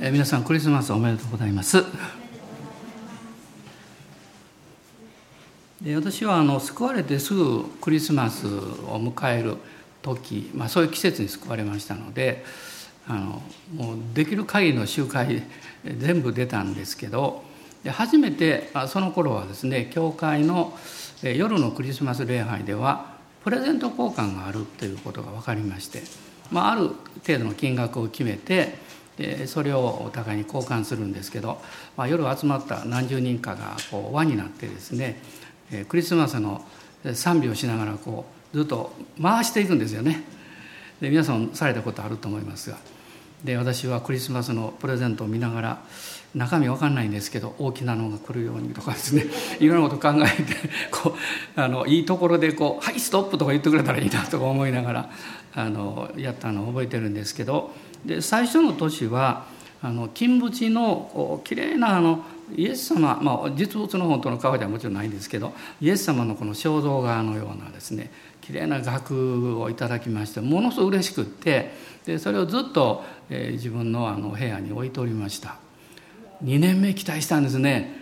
え皆さんクリスマスおめでとうございます。で私はあの救われてすぐクリスマスを迎える時、まあ、そういう季節に救われましたのであのもうできる限りの集会全部出たんですけどで初めてその頃はですね教会の夜のクリスマス礼拝ではプレゼント交換があるということが分かりまして、まあ、ある程度の金額を決めてでそれをお互いに交換するんですけど、まあ、夜集まった何十人かがこう輪になってですねクリスマスの賛美をしながらこうずっと回していくんですよね。で皆さんされたことあると思いますがで私はクリスマスのプレゼントを見ながら中身わかんないんですけど大きなのが来るようにとかですね いろんなこと考えてこうあのいいところでこう「はいストップ」とか言ってくれたらいいなとか思いながらあのやったのを覚えてるんですけどで最初の年はあの金縁のきれいなあのイエス様、まあ、実物の本当の顔ではもちろんないんですけどイエス様のこの肖像画のようなですねきれいな額をいただきましてものすごく嬉しくってでそれをずっと、えー、自分のあの部屋に置いておりました。2年目期待したんですね。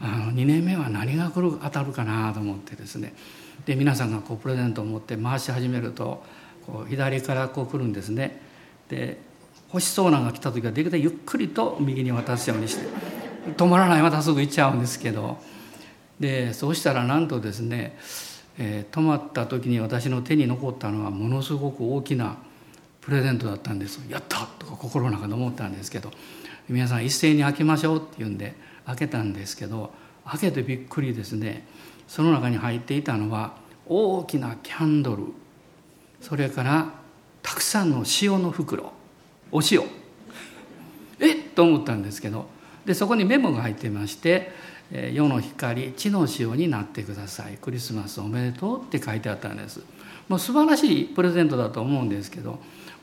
あの2年目は何が来る当たるかなと思ってですね。で皆さんがこうプレゼントを持って回し始めるとこう左からこう来るんですね。で欲しそうなのが来た時はできるだけゆっくりと右に渡すようにして止まらないまたすぐ行っちゃうんですけど。でそうしたらなんとですね、えー、止まった時に私の手に残ったのはものすごく大きなプレゼントだったんです。やったとか心の中で思ったんですけど皆さん一斉に開けましょうって言うんで開けたんですけど開けてびっくりですね。その中に入っていたのは大きなキャンドル。それからたくさんの塩の袋。お塩。え？っと思ったんですけど。でそこにメモが入ってまして「世の光地の塩になってください。クリスマスおめでとう」って書いてあったんです。もう素晴らしいプレゼントだと思うんですけど、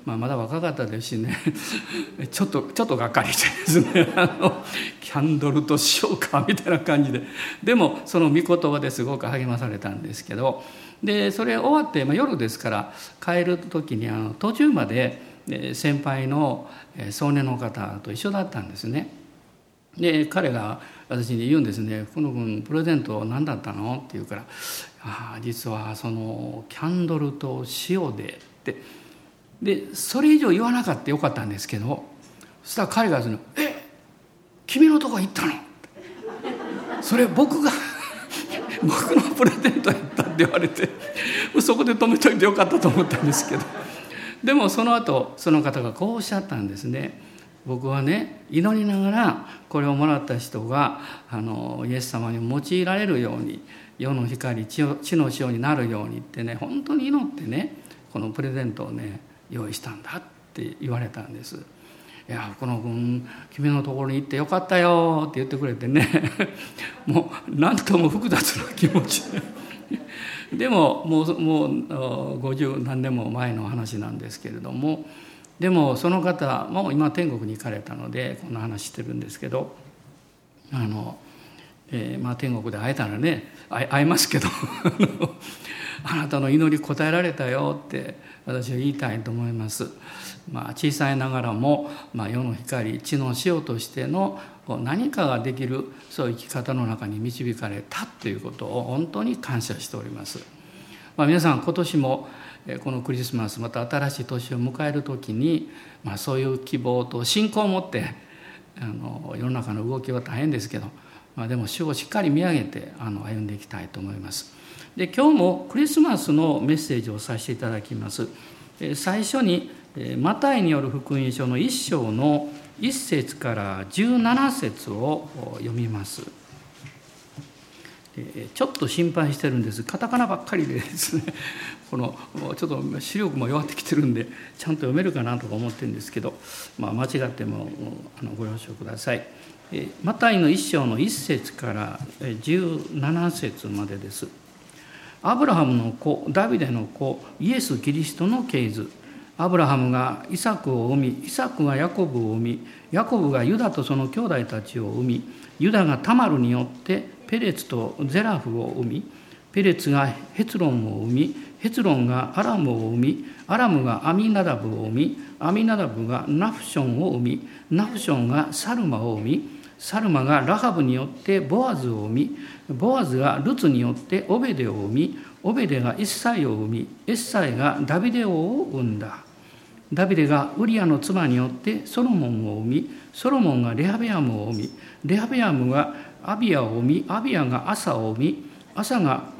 まあ、まだ若かったですしね。ちょっとちょっとがっかりしてですね。あのキャンドルと塩かみたいな感じで。でもその御言葉ですごく励まされたんですけど。でそれ終わって、まあ、夜ですから帰る時にあの途中まで先輩の少年の方と一緒だったんですね。で彼が私に言うんですね「福野君プレゼント何だったの?」って言うから「ああ実はそのキャンドルと塩で」ってでそれ以上言わなかったよかったんですけどそしたら彼がその「え？君のとこ行ったの?」それ僕が 僕のプレゼントやったって言われてそこで止めといてよかったと思ったんですけどでもその後その方がこうおっしゃったんですね。僕はね祈りながらこれをもらった人があのイエス様に用いられるように世の光地の塩になるようにってね本当に祈ってねこのプレゼントをね用意したんだって言われたんです。いやこの君君のところに行ってよかったよって言ってくれてね もう何とも複雑な気持ちでももうもう50何年も前の話なんですけれどもでもその方も今天国に行かれたのでこんな話してるんですけどあの、えー、まあ、天国で会えたらね会えますけど あなたの祈り答えられたよって私は言いたいと思います。まあ、小さいながらも、まあ、世の光地の塩としての何かができるそういう生き方の中に導かれたということを本当に感謝しております。まあ、皆さん今年もこのクリスマスまた新しい年を迎える時に、まあ、そういう希望と信仰を持ってあの世の中の動きは大変ですけど、まあ、でも主をしっかり見上げてあの歩んでいきたいと思います。で今日もクリスマスのメッセージをさせていただきます。最初にマタイによる福音書の1章の1節から17節を読みます。ちょっと心配してるんですカタカナばっかりでですね このちょっと視力も弱ってきてるんでちゃんと読めるかなとか思ってるんですけど、まあ、間違ってもあのご了承ください。マタイの一章の1節から17節までです。アブラハムの子ダビデの子イエス・キリストの系図。アブラハムがイサクを生みイサクがヤコブを生みヤコブがユダとその兄弟たちを生みユダがタマルによってペレツとゼラフを生みペレツがヘツロンを生みヘツロンがアラムを生みアラムがアミナダブを生みアミナダブがナフションを生みナフションがサルマを生みサルマがラハブによってボアズを生みボアズがルツによってオベデを生みオベデがエッサイを生みエッサイがダビデ王を生んだ。ダビデがウリアの妻によってソロモンを生みソロモンがレハベアムを生みレハベアムがアビアを生みアビアがアサを生みアサが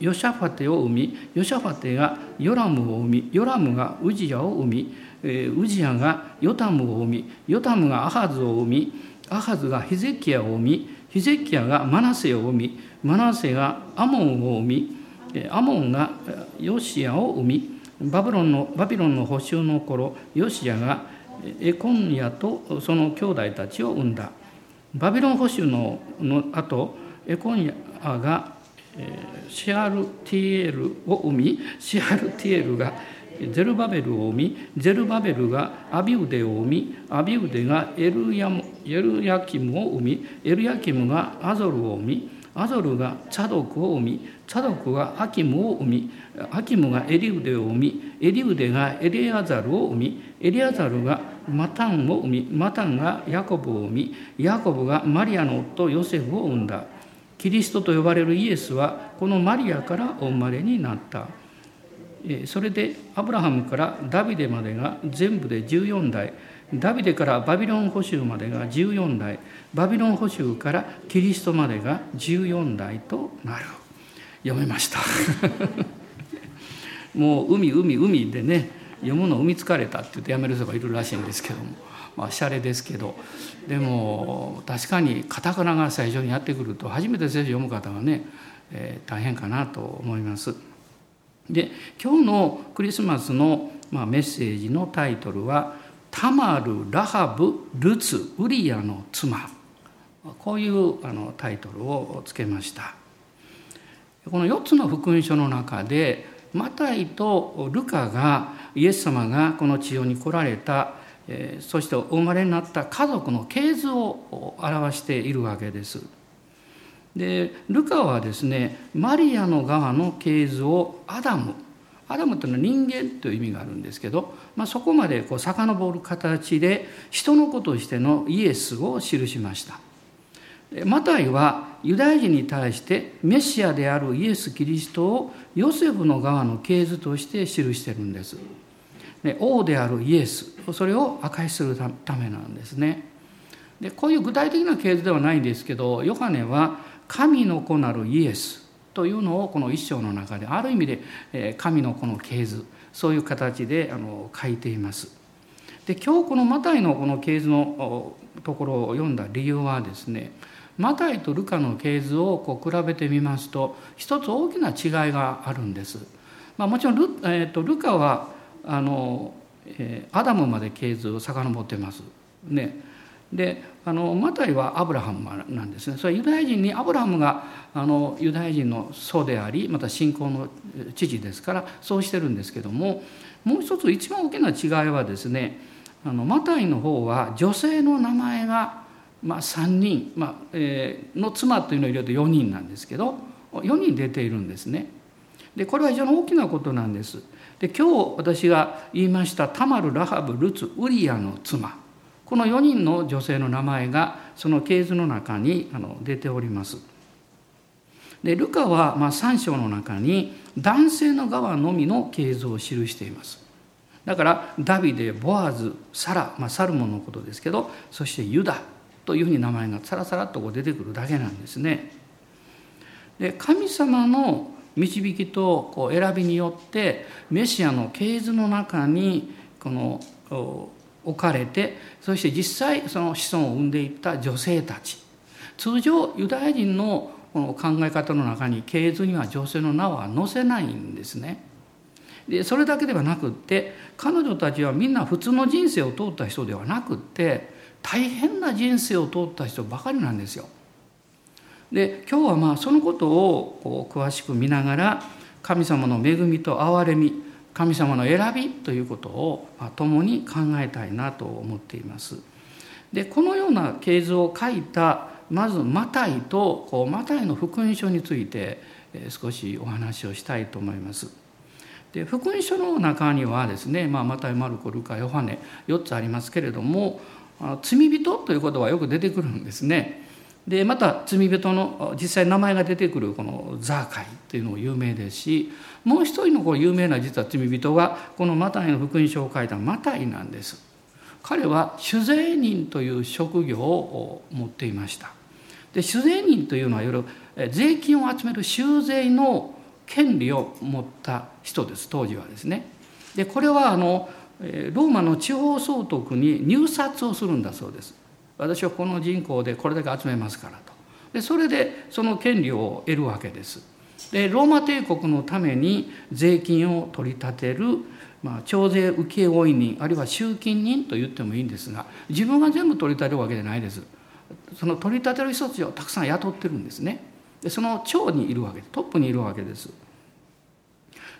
ヨシャファテを生みヨシャファテがヨラムを生みヨラムがウジヤを生みウジヤがヨタムを生みヨタムがアハズを生みアハズがヒゼキヤを生みヒゼキヤがマナセを生みマナセがアモンを生みアモンがヨシアを生みバビロンのバビロンの補修の頃ヨシアがエコンヤとその兄弟たちを生んだ。バビロン捕囚のの後エコンヤがシアルティエルを生みシアルティエルがゼルバベルを生みゼルバベルがアビウデを生みアビウデがエルヤエルヤキムを生みエルヤキムがアゾルを生みアゾルがチャドクを生みチャドクがアキムを生みアキムがエリウデを生みエリウデがエリアザルを生みエリアザルがマタンを生みマタンがヤコブを生みヤコブがマリアの夫ヨセフを生んだ。キリストと呼ばれるイエスはこのマリアからお生まれになった。それでアブラハムからダビデまでが全部で14代。ダビデからバビロン捕囚までが14代。バビロン捕囚からキリストまでが14代となる。読めました。もう海海海でね読むの海疲れたって言ってやめる人がいるらしいんですけども。まあシャレですけど。でも確かにカタカナが最初にやってくると初めて聖書読む方がね、えー、大変かなと思います。で今日のクリスマスの、まあ、メッセージのタイトルは「タマル・ラハブ・ルツ・ウリアの妻」こういうあのタイトルをつけました。この4つの福音書の中でマタイとルカがイエス様がこの地上に来られたそしてお生まれになった家族の系図を表しているわけです。でルカはですねマリアの側の系図をアダムアダムというのは人間という意味があるんですけど、まあ、そこまでこう遡る形で人の子としてのイエスを記しました。マタイはユダヤ人に対してメシアであるイエス・キリストをヨセフの側の系図として記してるんですで。王であるイエスそれを明かしするためなんですね。でこういう具体的な系図ではないんですけどヨハネは神の子なるイエスというのをこの一章の中である意味で神の子の系図そういう形で書いています。で今日このマタイのこの系図のところを読んだ理由はですねマタイとルカの系図をこう比べてみますと一つ大きな違いがあるんです。まあ、もちろんル,、えーと、ルカはあの、えー、アダムまで系図を遡ってます。ね、であのマタイはアブラハムなんですねそれはユダヤ人にアブラハムがあのユダヤ人の祖でありまた信仰の父ですからそうしてるんですけどももう一つ一番大きな違いはですねあのマタイの方は女性の名前がまあ、3人、まあえー、の妻というのを入れると4人なんですけど4人出ているんですね。でこれは非常に大きなことなんです。で今日私が言いましたタマル・ラハブ・ルツ・ウリアの妻この4人の女性の名前がその系図の中に出ております。でルカはま3章の中に男性の側のみの系図を記しています。だからダビデボアズサラ、まあ、サルモンのことですけどそしてユダというふうに名前がさらさらっとこう出てくるだけなんですね。で神様の導きとこう選びによってメシアの系図の中にこの置かれてそして実際その子孫を産んでいった女性たち通常ユダヤ人のこの考え方の中に系図には女性の名は載せないんですね。でそれだけではなくって彼女たちはみんな普通の人生を通った人ではなくって大変な人生を通った人ばかりなんですよ。で今日はまあそのことをこう詳しく見ながら神様の恵みと憐れみ神様の選びということを共に考えたいなと思っています。でこのような系図を書いたまずマタイとこうマタイの福音書について少しお話をしたいと思います。で福音書の中にはですね、まあ、マタイマルコルカヨハネ4つありますけれども罪人という言葉はよく出てくるんですね。でまた罪人の実際名前が出てくるこのザーカイというのも有名ですしもう一人のこう有名な実は罪人がこのマタイの福音書を書いたマタイなんです。彼は酒税人という職業を持っていました。で酒税人というのはいわゆる税金を集める収税の権利を持った人です当時はですね。でこれはあのローマの地方総督に入札をするんだそうです。私はこの人口でこれだけ集めますからとでそれでその権利を得るわけですでローマ帝国のために税金を取り立てる、まあ、徴税請負人あるいは集金人と言ってもいいんですが自分が全部取り立てるわけじゃないです。その取り立てる人たちをたくさん雇ってるんですね。でその長にいるわけでトップにいるわけです。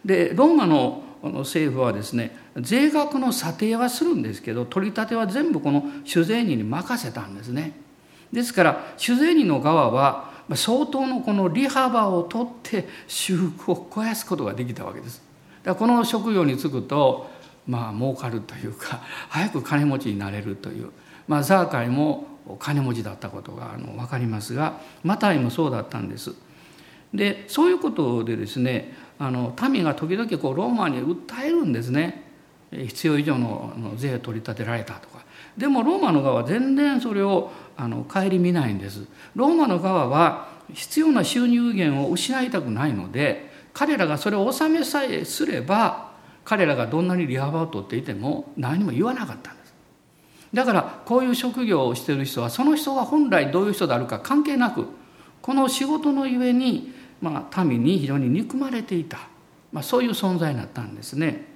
でローマの政府はですね税額の査定はするんですけど取り立ては全部この酒税人に任せたんですね。ですから酒税人の側は相当のこの利幅を取って修復を肥やすことができたわけです。だからこの職業に就くとまあ儲かるというか 早く金持ちになれるという、まあ、ザーカイも金持ちだったことがあの分かりますがマタイもそうだったんです。でそういうことでですねあの民が時々こうローマに訴えるんですね必要以上の税を取り立てられたとかでもローマの側は全然それをあの顧みないんです。ローマの側は必要な収入源を失いたくないので彼らがそれを納めさえすれば彼らがどんなに利幅を取っていても何も言わなかったんです。だからこういう職業をしてる人はその人が本来どういう人であるか関係なくこの仕事のゆえにまあ、民に非常に憎まれていた、まあ、そういう存在になったんですね。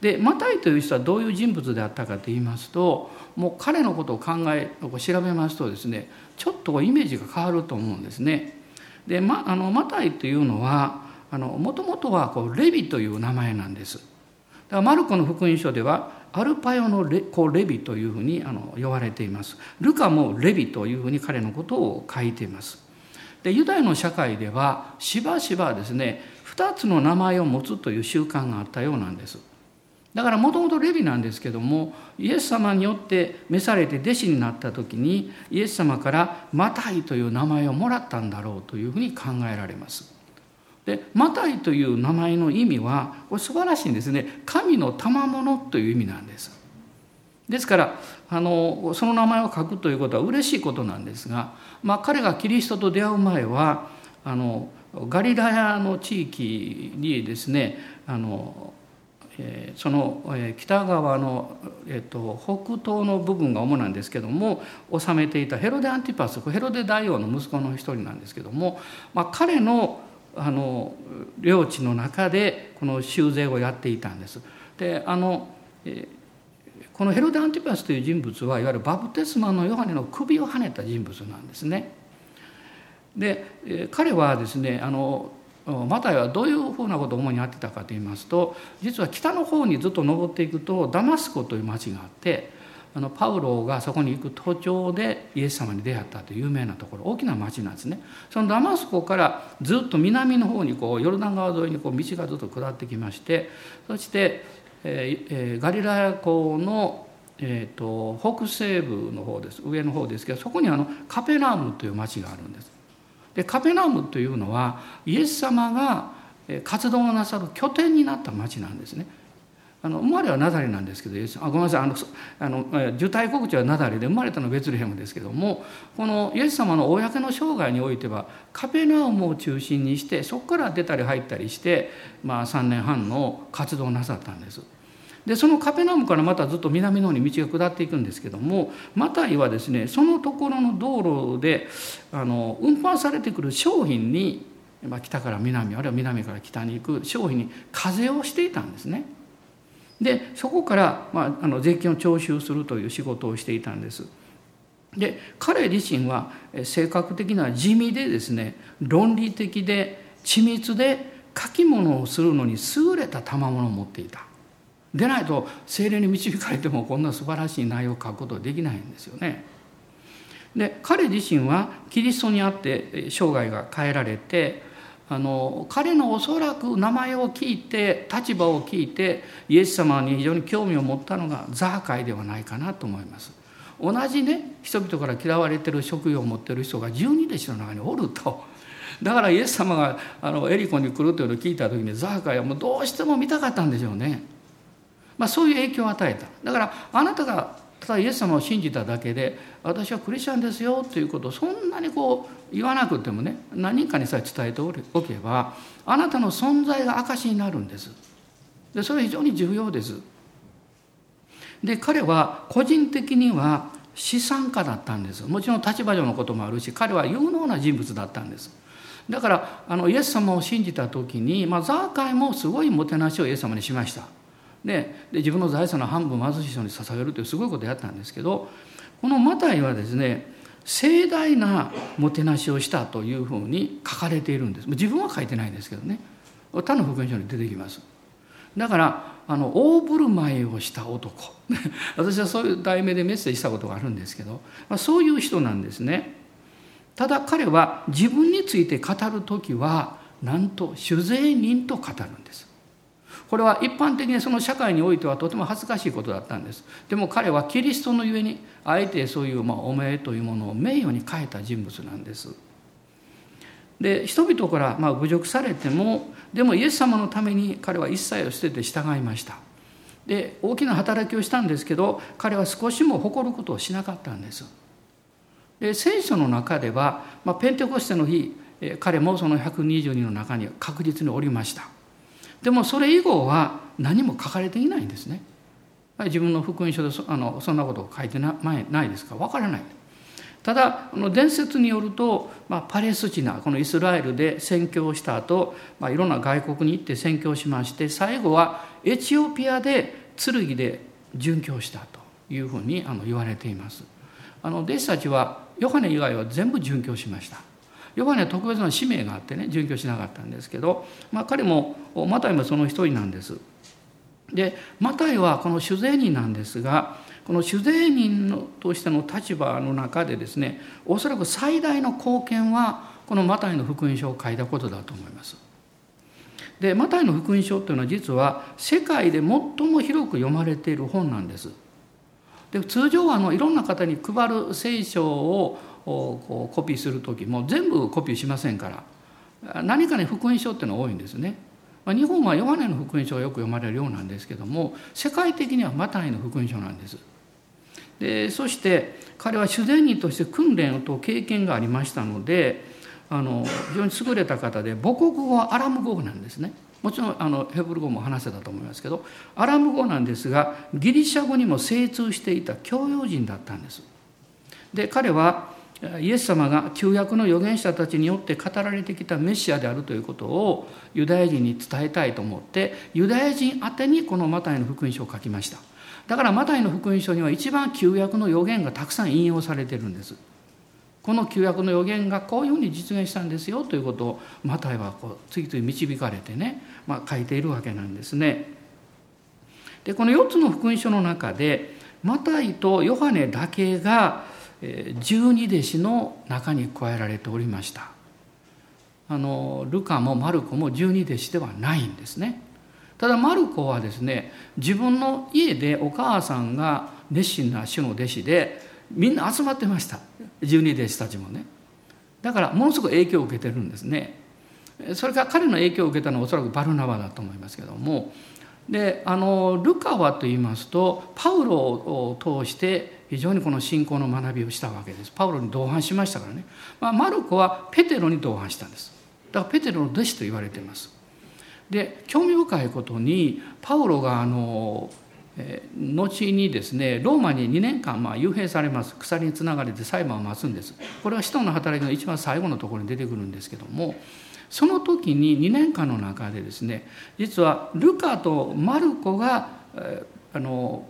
でマタイという人はどういう人物であったかと言いますともう彼のことを考え調べますとですねちょっとイメージが変わると思うんですね。で、ま、あのマタイというのはもともとはこうレビという名前なんです。だからマルコの福音書ではアルパヨのレこうレビというふうにあの呼ばれています。ルカもレビというふうに彼のことを書いています。でユダヤの社会ではしばしばですね2つの名前を持つという習慣があったようなんですだからもともとレビなんですけどもイエス様によって召されて弟子になった時にイエス様からマタイという名前をもらったんだろうというふうに考えられます。でマタイという名前の意味はこれ素晴らしいんですね。神の賜物という意味なんです。ですからあのその名前を書くということは嬉しいことなんですが、まあ、彼がキリストと出会う前はあのガリラヤの地域にですねあの、その、北側の、えーと、北東の部分が主なんですけども治めていたヘロデ・アンティパスヘロデ大王の息子の一人なんですけども、まあ、彼のあの領地の中でこの修税をやっていたんです。であの、このヘロデ・アンティパスという人物はいわゆるバプテスマのヨハネの首をはねた人物なんですね。で彼はですねあのマタイはどういうふうなことを主にやってたかと言いますと実は北の方にずっと登っていくとダマスコという町があってあのパウロがそこに行く途中でイエス様に出会ったという有名なところ大きな町なんですねそのダマスコからずっと南の方にこうヨルダン川沿いにこう道がずっと下ってきましてそしてえー、ガリラヤ湖の、えーと、北西部の方です上の方ですけどそこにあのカペナームという町があるんです。でカペナームというのはイエス様が活動をなさる拠点になった町なんですね。あの生まれはナザレなんですけどあごめんなさいあのあの受胎告知はナザレで生まれたのはベツレヘムですけどもこのイエス様の公の生涯においてはカペナウムを中心にしてそこから出たり入ったりして、まあ、3年半の活動をなさったんです。でそのカペナムからまたずっと南の方に道が下っていくんですけどもマタイはですねそのところの道路であの運搬されてくる商品に、まあ、北から南あるいは南から北に行く商品に課税をしていたんですね。でそこから、まあ、あの税金を徴収するという仕事をしていたんです。で彼自身は性格的な地味でですね論理的で緻密で書き物をするのに優れた賜物を持っていた。でないと精霊に導かれてもこんな素晴らしい内容を書くことはできないんですよね。で彼自身はキリストにあって生涯が変えられてあの彼のおそらく名前を聞いて立場を聞いてイエス様に非常に興味を持ったのがザーカイではないかなと思います。同じね人々から嫌われてる職業を持ってる人が十二弟子の中におるとだからイエス様があのエリコに来るというのを聞いた時にザーカイはもうどうしても見たかったんでしょうね。まあ、そういう影響を与えた。だからあなたがただイエス様を信じただけで私はクリスチャンですよということをそんなにこう言わなくてもね何人かにさえ伝えておけばあなたの存在が証になるんです。でそれは非常に重要です。で彼は個人的には資産家だったんです。もちろん立場上のこともあるし彼は有能な人物だったんです。だからあのイエス様を信じた時に、まあ、ザーカイもすごいもてなしをイエス様にしました。でで自分の財産の半分貧しい人に捧げるというすごいことやったんですけどこのマタイはですね盛大なもてなしをしたというふうに書かれているんです。自分は書いてないんですけどね。他の福音書に出てきます。だからあの大振る舞いをした男。私はそういう題名でメッセージしたことがあるんですけど、まあ、そういう人なんですね。ただ彼は自分について語る時はなんと酒税人と語るんです。これは一般的にその社会においてはとても恥ずかしいことだったんです。でも彼はキリストのゆえにあえてそういうまあお名というものを名誉に変えた人物なんです。で人々からまあ侮辱されてもでもイエス様のために彼は一切を捨てて従いました。で大きな働きをしたんですけど彼は少しも誇ることをしなかったんです。で聖書の中では、まあ、ペンテコステの日彼もその120人の中に確実におりました。でもそれ以後は何も書かれていないんですね。自分の福音書でそあのそんなことを書いてな前ないですか？ら分からない。ただ伝説によると、まあ、パレスチナこのイスラエルで宣教した後、まあいろんな外国に行って宣教しまして最後はエチオピアで剣で殉教したというふうにあの言われています。あの弟子たちはヨハネ以外は全部殉教しました。ヨハネは特別な使命があってね殉教しなかったんですけど、まあ、彼もマタイもその一人なんです。でマタイはこの酒税人なんですがこの酒税人のとしての立場の中でですねおそらく最大の貢献はこのマタイの福音書を書いたことだと思います。でマタイの福音書というのは実は世界で最も広く読まれている本なんです。で通常はあのいろんな方に配る聖書をこうコピーする時も全部コピーしませんから何かね福音書っていうのが多いんですね。日本はヨハネの福音書がよく読まれるようなんですけども世界的にはマタイの福音書なんです。でそして彼は主善人として訓練と経験がありましたのであの非常に優れた方で母国語はアラム語なんですね。もちろんあのヘブル語も話せたと思いますけどアラム語なんですがギリシャ語にも精通していた教養人だったんです。で彼はイエス様が旧約の預言者たちによって語られてきたメシアであるということをユダヤ人に伝えたいと思ってユダヤ人宛てにこのマタイの福音書を書きました。だからマタイの福音書には一番旧約の預言がたくさん引用されてるんです。この旧約の預言がこういうふうに実現したんですよということをマタイはこう次々導かれてね、まあ、書いているわけなんですね。でこの4つの福音書の中でマタイとヨハネだけが十二弟子の中に加えられておりました。あのルカもマルコも十二弟子ではないんですね。ただマルコはですね自分の家でお母さんが熱心な主の弟子でみんな集まってました。十二弟子たちもね。だからものすごく影響を受けてるんですね。それから彼の影響を受けたのはおそらくバルナバだと思いますけども。であのルカはと言いますとパウロを通して非常にこの信仰の学びをしたわけです。パウロに同伴しましたからね、まあ、マルコはペテロに同伴したんです。だからペテロの弟子と言われています。で興味深いことにパウロがあの、え、後にですねローマに2年間まあ幽閉されます。鎖につながれて裁判を待つんです。これは使徒の働きの一番最後のところに出てくるんですけどもその時に2年間の中でですね実はルカとマルコがあの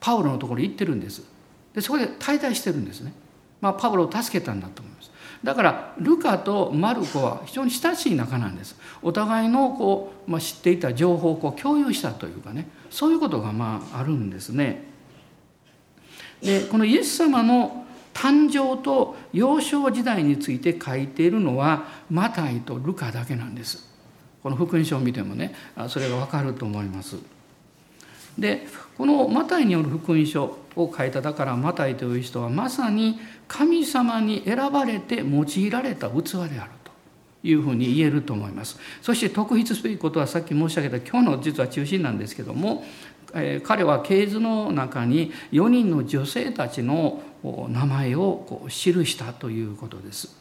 パウロのところに行ってるんです。でそこで滞在してるんですね、まあ、パウロを助けたんだと思います。だからルカとマルコは非常に親しい仲なんです。お互いのこう、まあ、知っていた情報をこう共有したというかね。そういうことがまああるんですね。でこのイエス様の誕生と幼少時代について書いているのはマタイとルカだけなんです。この福音書を見てもねそれがわかると思います。でこのマタイによる福音書を書いただからマタイという人はまさに神様に選ばれて用いられた器であるというふうに言えると思いますそして特筆すべきことはさっき申し上げた今日の実は中心なんですけども、えー、彼は系図の中に4人の女性たちの名前をこう記したということです。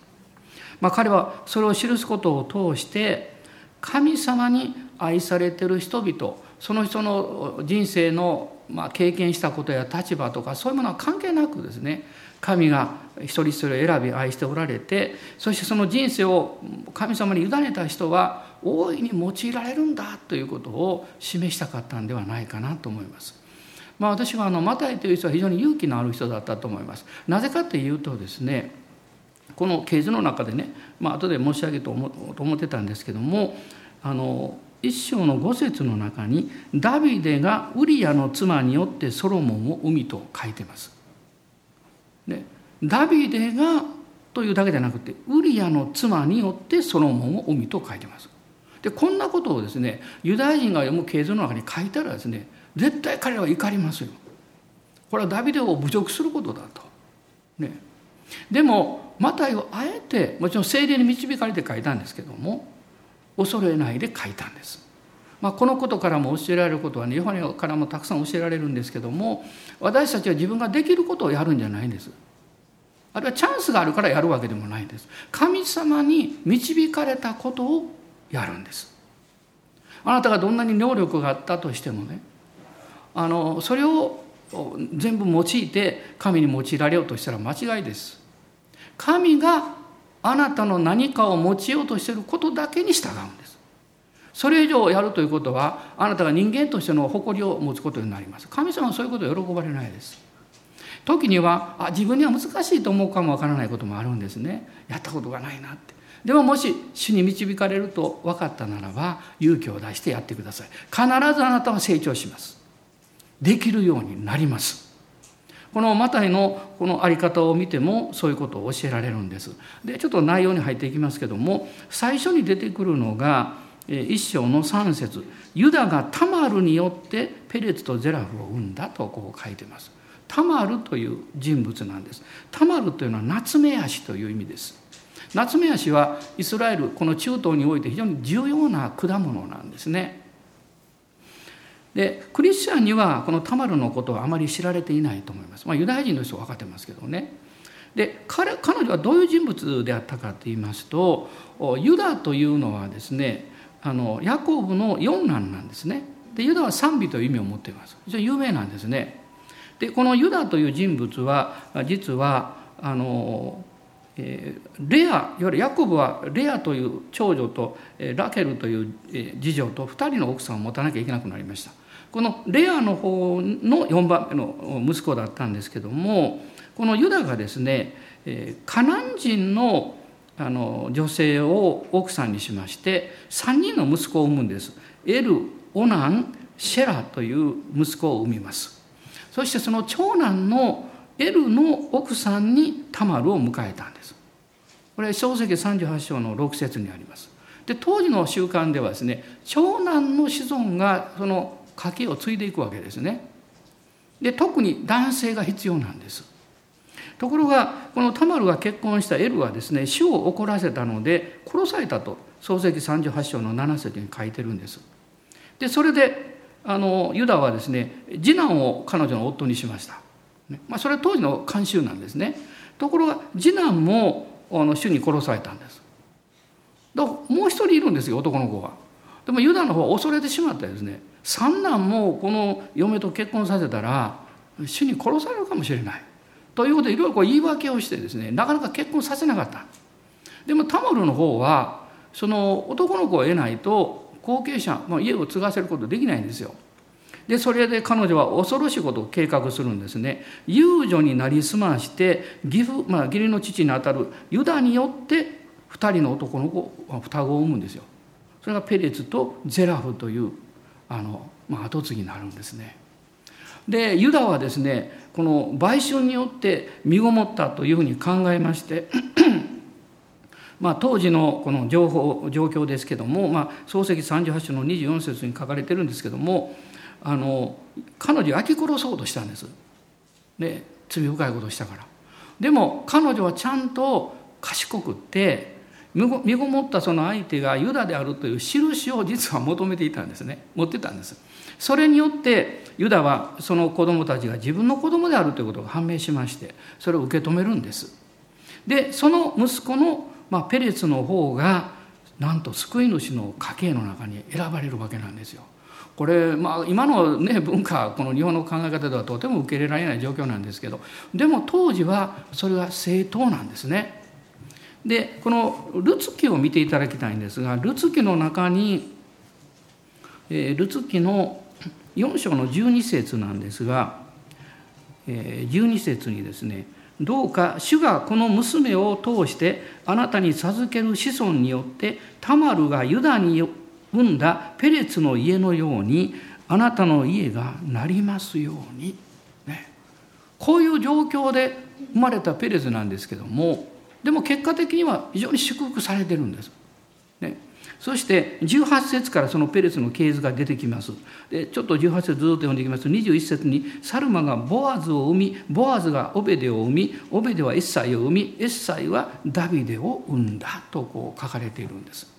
まあ、彼はそれを記すことを通して神様に愛されてる人々その人の人生のまあ経験したことや立場とかそういうものは関係なくですね神が一人一人選び愛しておられてそしてその人生を神様に委ねた人は大いに用いられるんだということを示したかったんではないかなと思います。まあ、私はあのマタイという人は非常に勇気のある人だったと思います。なぜかというとですねこの啓示の中でね、まあ後で申し上げと思と思ってたんですけどもあの一章の五節の中にダビデがウリアの妻によってソロモンを海と書いてます。でダビデがというだけじゃなくてウリアの妻によってソロモンを海と書いてます。でこんなことをですねユダヤ人が読む経図の中に書いたらですね絶対彼は怒りますよ。これはダビデを侮辱することだと。ね、でもマタイをあえてもちろん精霊に導かれて書いたんですけども恐れないで書いたんです。まあ、このことからも教えられることはねヨハネからもたくさん教えられるんですけども私たちは自分ができることをやるんじゃないんです。あるいはチャンスがあるからやるわけでもないんです。神様に導かれたことをやるんです。あなたがどんなに能力があったとしてもねあのそれを全部用いて神に用いられようとしたら間違いです。神があなたの何かを持ちようとしていることだけに従うんです。それ以上やるということはあなたが人間としての誇りを持つことになります。神様はそういうことを喜ばれないです。時にはあ自分には難しいと思うかもわからないこともあるんですね。やったことがないなって。でももし主に導かれると分かったならば勇気を出してやってください。必ずあなたは成長します。できるようになります。このマタイのこの在り方を見てもそういうことを教えられるんです。でちょっと内容に入っていきますけども最初に出てくるのが一章の3節ユダがタマルによってペレツとゼラフを生んだ」とこう書いてます。タマルという人物なんです。タマルというのは夏目足という意味です。夏目足はイスラエルこの中東において非常に重要な果物なんですね。でクリスチャンにはこのタマルのことはあまり知られていないと思います。まあ、ユダヤ人の人は分かってますけどね。で彼彼女はどういう人物であったかと言いますとユダというのはですねあのヤコブの四男なんですね。でユダは賛美という意味を持っています。非常に有名なんですね。でこのユダという人物は実はあのレアいわゆるヤコブはレアという長女とラケルという次女と2人の奥さんを持たなきゃいけなくなりました。このレアの方の4番目の息子だったんですけどもこのユダがですねカナン人のあの女性を奥さんにしまして3人の息子を産むんです。エルオナンシェラという息子を産みます。そしてその長男のエルの奥さんにタマルを迎えたんです。これ小石38章の6節にあります。で当時の習慣ではですね長男の子孫がその家計を継いでいくわけですね。で特に男性が必要なんです。ところがこのタマルが結婚したエルはですね死を怒らせたので殺されたと創世記38章の7節に書いてるんです。でそれであのユダはですね次男を彼女の夫にしました。まあ、それは当時の慣習なんですね。ところが次男もあの主に殺されたんです。だもう一人いるんですよ男の子が。でもユダの方は恐れてしまったですね三男もこの嫁と結婚させたら主に殺されるかもしれないということでいろいろこう言い訳をしてですねなかなか結婚させなかったでもタモルの方はその男の子を得ないと後継者、まあ、家を継がせることできないんですよでそれで彼女は恐ろしいことを計画するんですね遊女になりすまして義父、まあ、義理の父にあたるユダによって2人の男の子双子を産むんですよそれがペレツとゼラフというあの、まあ、後継ぎになるんですね。でユダはですねこの売春によって身ごもったというふうに考えまして まあ、当時のこの情報状況ですけども、まあ、漱石38章の24節に書かれてるんですけどもあの彼女焼き殺そうとしたんです。で罪深いことをしたから。でも彼女はちゃんと賢くって身ごもったその相手がユダであるという印を実は求めていたんですね持ってたんですそれによってユダはその子供たちが自分の子供であるということが判明しましてそれを受け止めるんですでその息子の、まあ、ペレツの方がなんと救い主の家系の中に選ばれるわけなんですよこれ、まあ、今の、ね、文化この日本の考え方ではとても受け入れられない状況なんですけどでも当時はそれは正当なんですね。でこのルツ記を見ていただきたいんですがルツ記の中に、えー、ルツ記の4章の12節なんですが、えー、12節にですねどうか主がこの娘を通してあなたに授ける子孫によってタマルがユダによって生んだペレツの家のようにあなたの家がなりますように、ね、こういう状況で生まれたペレツなんですけどもでも結果的には非常に祝福されてるんです。ね、そして18節からそのペレツの系図が出てきます。でちょっと18節ずっと読んでいきますと21節にサルマがボアズを生みボアズがオベデを生みオベデはエッサイを生みエッサイはダビデを生んだとこう書かれているんです。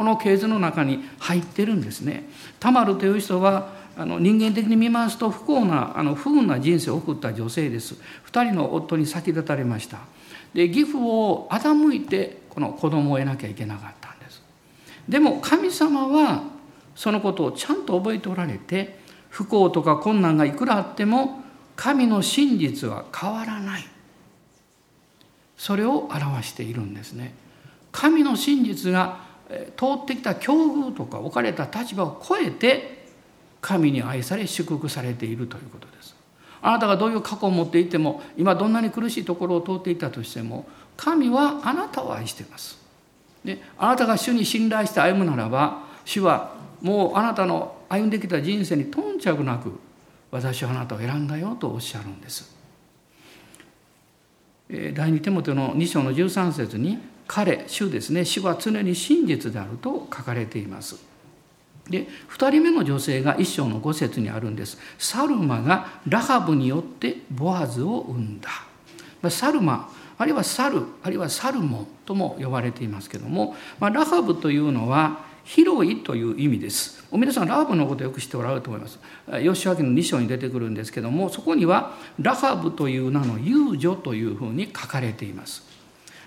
この系図の中に入ってるんですね。タマルという人はあの人間的に見ますと不幸なあの不運な人生を送った女性です。2人の夫に先立たれました。で義父を欺いてこの子供を得なきゃいけなかったんです。でも神様はそのことをちゃんと覚えておられて不幸とか困難がいくらあっても神の真実は変わらないそれを表しているんですね。神の真実が通ってきた境遇とか置かれた立場を超えて神に愛され祝福されているということです。あなたがどういう過去を持っていても今どんなに苦しいところを通っていたとしても神はあなたを愛しています。であなたが主に信頼して歩むならば主はもうあなたの歩んできた人生に頓着なく私はあなたを選んだよとおっしゃるんです。第二手元の2章の13節に彼主ですね主は常に真実であると書かれていますで2人目の女性が一章の5節にあるんですサルマがラハブによってボアズを生んだサルマあるいはサルあるいはサルモンとも呼ばれていますけども、まあ、ラハブというのは広いという意味です。皆さんラハブのことをよく知っておられると思います。吉明の2章に出てくるんですけどもそこにはラハブという名の遊女というふうに書かれています。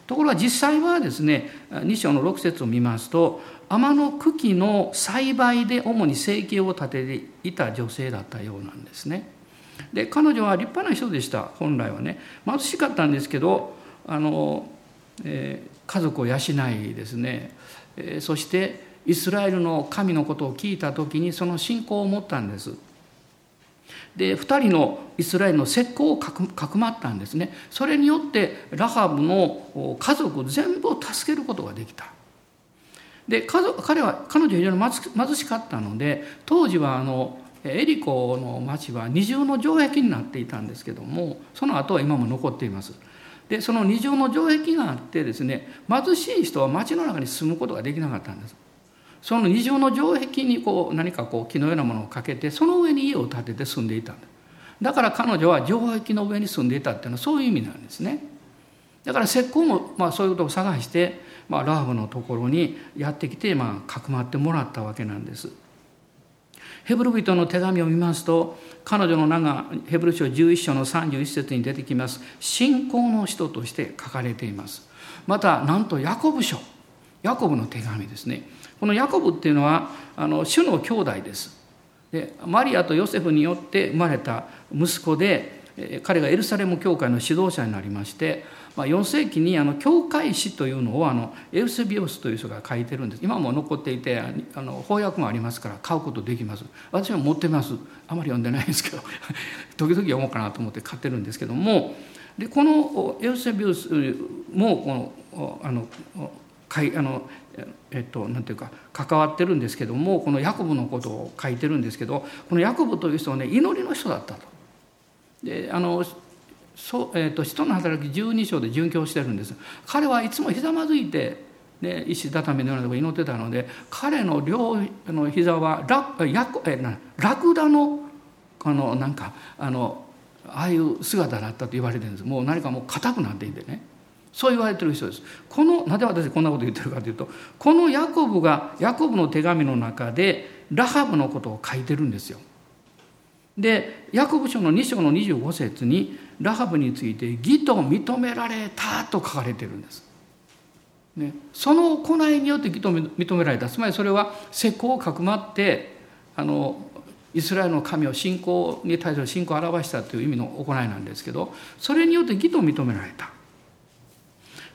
ところが実際はですね2章の6節を見ますと天の茎の栽培で主に生計を立てていた女性だったようなんですね。で彼女は立派な人でした本来はね貧しかったんですけどあの、えー、家族を養いですね、えー、そしてイスラエルの神のことを聞いた時にその信仰を持ったんです。で2人のイスラエルの石膏をかくかくまったんですね。それによってラハブの家族全部を助けることができた。で彼は彼女は非常に貧しかったので当時はあのエリコの町は二重の城壁になっていたんですけどもその後は今も残っています。でその二重の城壁があってですね貧しい人は町の中に住むことができなかったんです。その二重の城壁にこう何かこう木のようなものをかけてその上に家を建てて住んでいたんだ。だから彼女は城壁の上に住んでいたっていうのはそういう意味なんですね。だから石膏もまあそういうことを探して、まあ、ラーブのところにやってきて、まあ、かくまってもらったわけなんです。ヘブル人の手紙を見ますと彼女の名がヘブル書11章の31節に出てきます。信仰の人として書かれています。またなんとヤコブ書。ヤコブの手紙ですね。このヤコブっていうのはあの主の兄弟です。でマリアとヨセフによって生まれた息子で彼がエルサレム教会の指導者になりまして、まあ、4世紀にあの教会史というのをあのエウセビオスという人が書いてるんです。今も残っていてあの翻訳もありますから買うことできます。私は持ってます。あまり読んでないんですけど 時々読もうかなと思って買ってるんですけども。でこのエウセビオスもこのあのあのえっと、なんていうか関わってるんですけどもこのヤコブのことを書いてるんですけどこのヤコブという人はね祈りの人だったと。であのそえーと、人の働き12章で殉教してるんです。彼はいつもひざまずいて、ね、石畳のようなところに祈ってたので彼の両の膝はラやえなラクダのあのなんかあのああいう姿だったと言われてるんです。もう何かもう硬くなっていてね。そう言われてる人です。このなぜ私こんなこと言ってるかというとこのヤコブがヤコブの手紙の中でラハブのことを書いてるんですよ。でヤコブ書の2章の25節にラハブについて義と認められたと書かれてるんです。ね、その行いによって義と認められた。つまりそれは石膏をかくまってあのイスラエルの神を信仰に対する信仰を表したという意味の行いなんですけどそれによって義と認められた。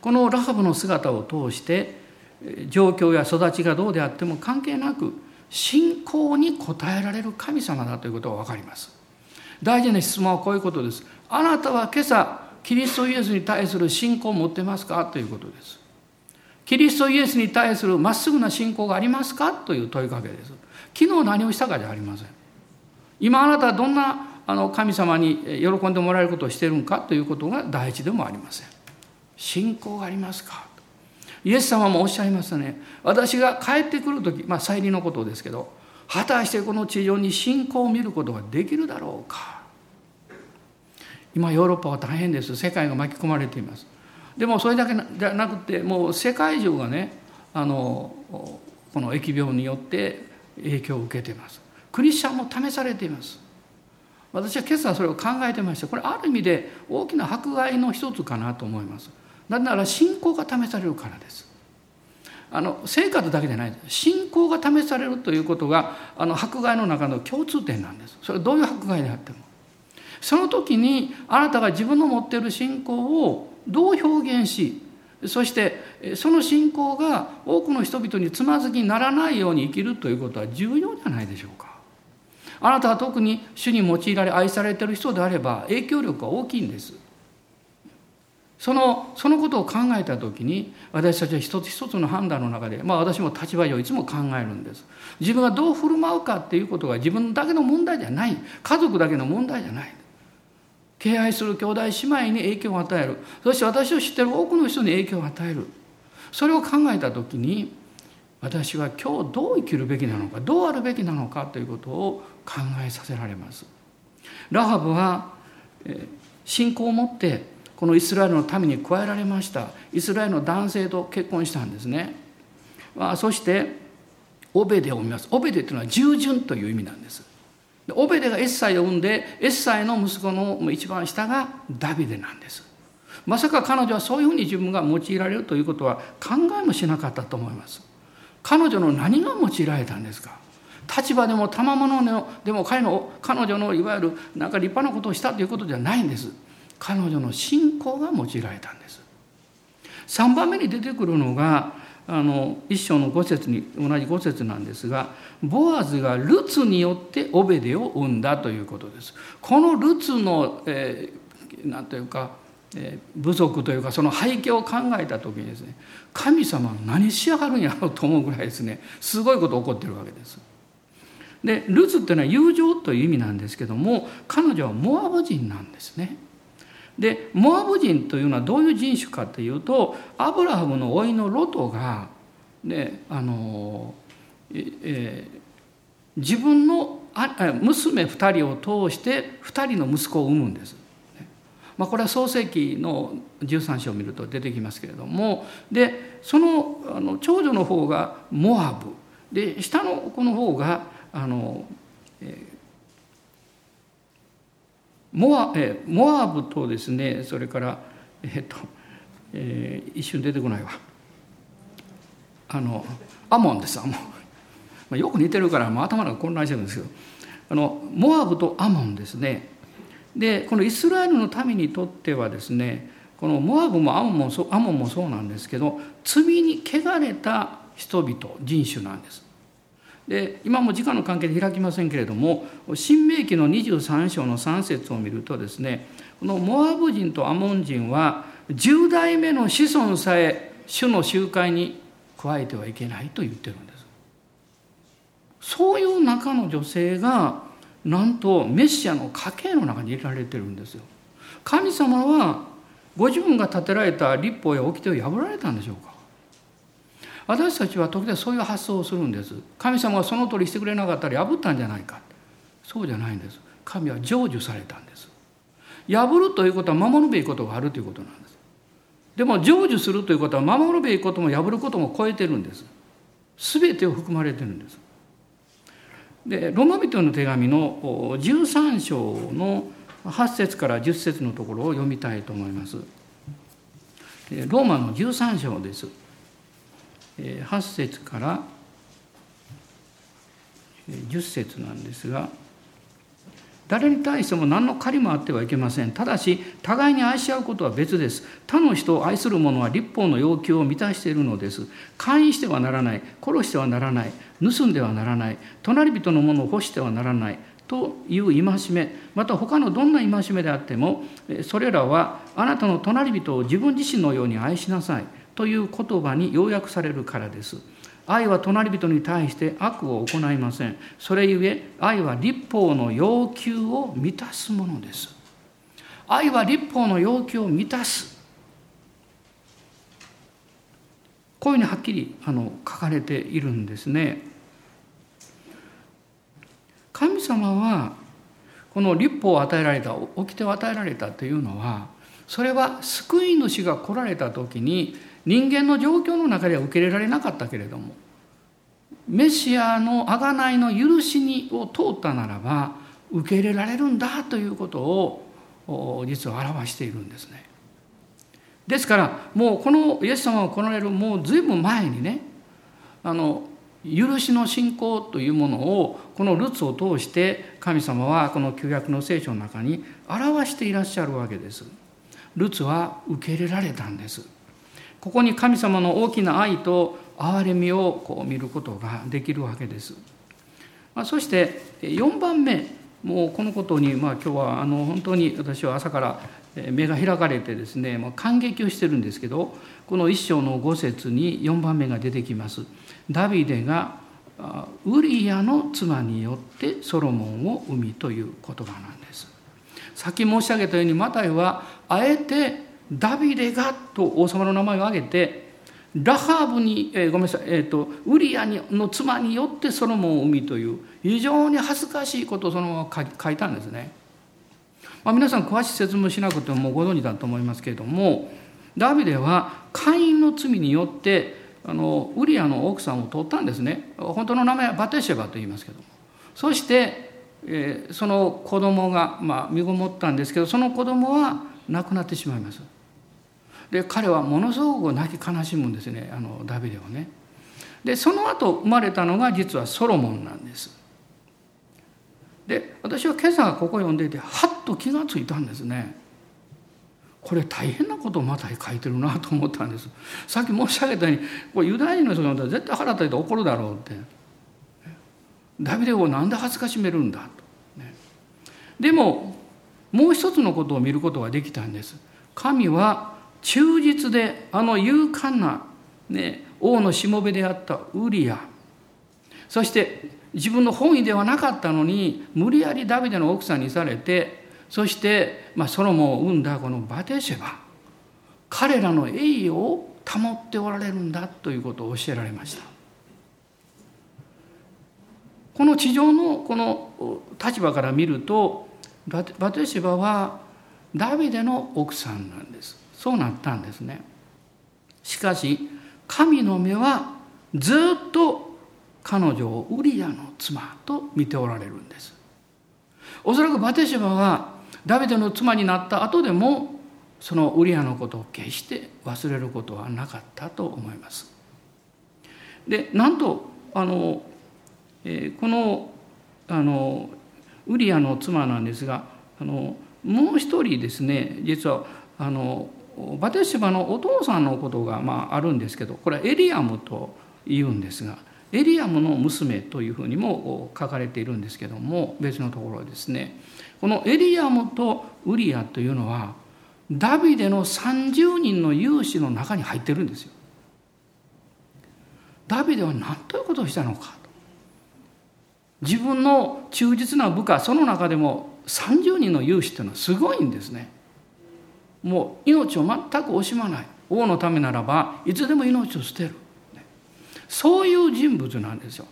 このラハブの姿を通して状況や育ちがどうであっても関係なく信仰に応えられる神様だということが分かります。大事な質問はこういうことです。あなたは今朝キリストイエスに対する信仰を持ってますかということです。キリストイエスに対するまっすぐな信仰がありますかという問いかけです。昨日何をしたかじゃありません。今あなたはどんなあの神様に喜んでもらえることをしているのかということが第一でもありません。信仰がありますか？イエス様もおっしゃいましたね。私が帰ってくる時まあ再臨のことですけど果たしてこの地上に信仰を見ることができるだろうか？今ヨーロッパは大変です。世界が巻き込まれています。でもそれだけじゃなくてもう世界中がねあのこの疫病によって影響を受けています。クリスチャンも試されています。私は今朝それを考えてました。これある意味で大きな迫害の一つかなと思います。なぜなら信仰が試されるからですあの生活だけでない信仰が試されるということがあの迫害の中の共通点なんですそれどういう迫害であってもその時にあなたが自分の持っている信仰をどう表現しそしてその信仰が多くの人々につまずきにならないように生きるということは重要じゃないでしょうか。あなたは特に主に用いられ愛されている人であれば影響力が大きいんです。そのそのことを考えた時に私たちは一つ一つの判断の中でまあ私も立場上いつも考えるんです。自分がどう振る舞うかっていうことが自分だけの問題じゃない。家族だけの問題じゃない。敬愛する兄弟姉妹に影響を与える。そして私を知っている多くの人に影響を与える。それを考えた時に私は今日どう生きるべきなのかどうあるべきなのかということを考えさせられます。ラハブは信仰を持ってこのイスラエルの民に加えられました。イスラエルの男性と結婚したんですね。そしてオベデを見ます。オベデというのは従順という意味なんです。オベデがエッサイを産んでエッサイの息子の一番下がダビデなんです。まさか彼女はそういうふうに自分が用いられるということは考えもしなかったと思います。彼女の何が用いられたんですか？立場でも賜物でも彼の彼女のいわゆるなんか立派なことをしたということではないんです。彼女の信仰が用いられたんです3番目に出てくるのがあの一章の五節に同じ五節なんですがボアズがルツによってオベデを生んだということです。このルツの、えー、なんというか、えー、部族というかその背景を考えた時にですね神様何しやがるんやろうと思うぐらいですねすごいこと起こってるわけです。でルツっていうのは友情という意味なんですけども彼女はモアブ人なんですね。でモアブ人というのはどういう人種かというとアブラハムの甥のロトが、ね、あの、えー、自分の娘2人を通して2人の息子を産むんです。まあ、これは創世記の13章を見ると出てきますけれどもでそのあの長女の方がモアブで下の子の方があの、えーモアえモアブとですねそれからえっと、えー、一瞬出てこないわ。あのアモンですアモン、まあ、よく似てるからもう頭が混乱してるんですけど。あのモアブとアモンですね。でこのイスラエルの民にとってはですねこのモアブもアモンもそうアモンもそうなんですけど罪に汚れた人々人種なんです。で今も時間の関係で開きませんけれども新明記の23章の3節を見るとですねこのモアブ人とアモン人は10代目の子孫さえ主の集会に加えてはいけないと言ってるんです。そういう中の女性がなんとメシアの家系の中に入れられてるんですよ。神様はご自分が立てられた立法や掟を破られたんでしょうか私たちは時々そういう発想をするんです。神様がその通りしてくれなかったら破ったんじゃないか。そうじゃないんです。神は成就されたんです。破るということは守るべきことがあるということなんです。でも成就するということは守るべきことも破ることも超えてるんです。全てを含まれてるんです。でローマ人の手紙の13章の8節から10節のところを読みたいと思います。ローマの13章です。8節から10節なんですが誰に対しても何の借りもあってはいけません。ただし互いに愛し合うことは別です。他の人を愛する者は立法の要求を満たしているのです。勧誘してはならない殺してはならない盗んではならない隣人のものを欲してはならないという戒め。また他のどんな戒めであってもそれらはあなたの隣人を自分自身のように愛しなさい。という言葉に要約されるからです。愛は隣人に対して悪を行いません。それゆえ愛は立法の要求を満たすものです。愛は立法の要求を満たす。こういうふうにはっきりあの書かれているんですね。神様はこの立法を与えられた掟を与えられたというのはそれは救い主が来られた時に人間の状況の中では受け入れられなかったけれどもメシアの贖いの許しにを通ったならば受け入れられるんだということを実は表しているんですね。ですからもうこのイエス様が来られるもう随分前にねあの許しの信仰というものをこのルツを通して神様はこの旧約の聖書の中に表していらっしゃるわけです。ルツは受け入れられたんです。ここに神様の大きな愛と憐れみをこう見ることができるわけです。まあ、そして4番目もうこのことに、まあ、今日はあの本当に私は朝から目が開かれてですねもう感激をしてるんですけどこの一章の5節に4番目が出てきます。ダビデがウリヤの妻によってソロモンを生みという言葉なんです。さっき申し上げたようにマタイはあえてダビデがと王様の名前を挙げてラハーブに、えー、ごめんなさい、えーと、ウリアの妻によってソロモンを生みという非常に恥ずかしいことをそのまま書いたんですね。まあ、皆さん詳しい説明しなくてもご存知だと思いますけれどもダビデは会員の罪によってあのウリアの奥さんを取ったんですね本当の名前はバテシェバと言いますけどもそして、えー、その子供がまあ身ごもったんですけどその子供は亡くなってしまいます。で彼はものすごく泣き悲しむんですねあのダビデをね。でその後生まれたのが実はソロモンなんです。で私は今朝ここ読んでいてはっと気がついたんですね。これ大変なことをまた書いてるなと思ったんです。さっき申し上げたようにこれユダヤ人の人が絶対腹立てて怒るだろうって。ダビデを何で恥ずかしめるんだと。ね、でももう一つのことを見ることができたんです。神は忠実であの勇敢な、ね、王のしもべであったウリア。そして自分の本意ではなかったのに無理やりダビデの奥さんにされてそして、まあ、ソロモンを生んだこのバテシェバ。彼らの栄誉を保っておられるんだということを教えられました。この地上のこの立場から見るとバテシェバはダビデの奥さんなんです。そうなったんですね。しかし神の目はずっと彼女をウリアの妻と見ておられるんです。おそらくバテシバはダビデの妻になった後でもそのウリアのことを決して忘れることはなかったと思います。でなんとあの、えー、このあのウリアの妻なんですがあのもう一人ですね実はあのバテシバのお父さんのことがまああるんですけどこれはエリアムと言うんですがエリアムの娘というふうにも書かれているんですけども別のところですね。このエリアムとウリアというのはダビデの30人の勇士の中に入ってるんですよ。ダビデは何ということをしたのか自分の忠実な部下その中でも30人の有志というのはすごいんですね。もう命を全く惜しまない王のためならばいつでも命を捨てる。そういう人物なんですよ。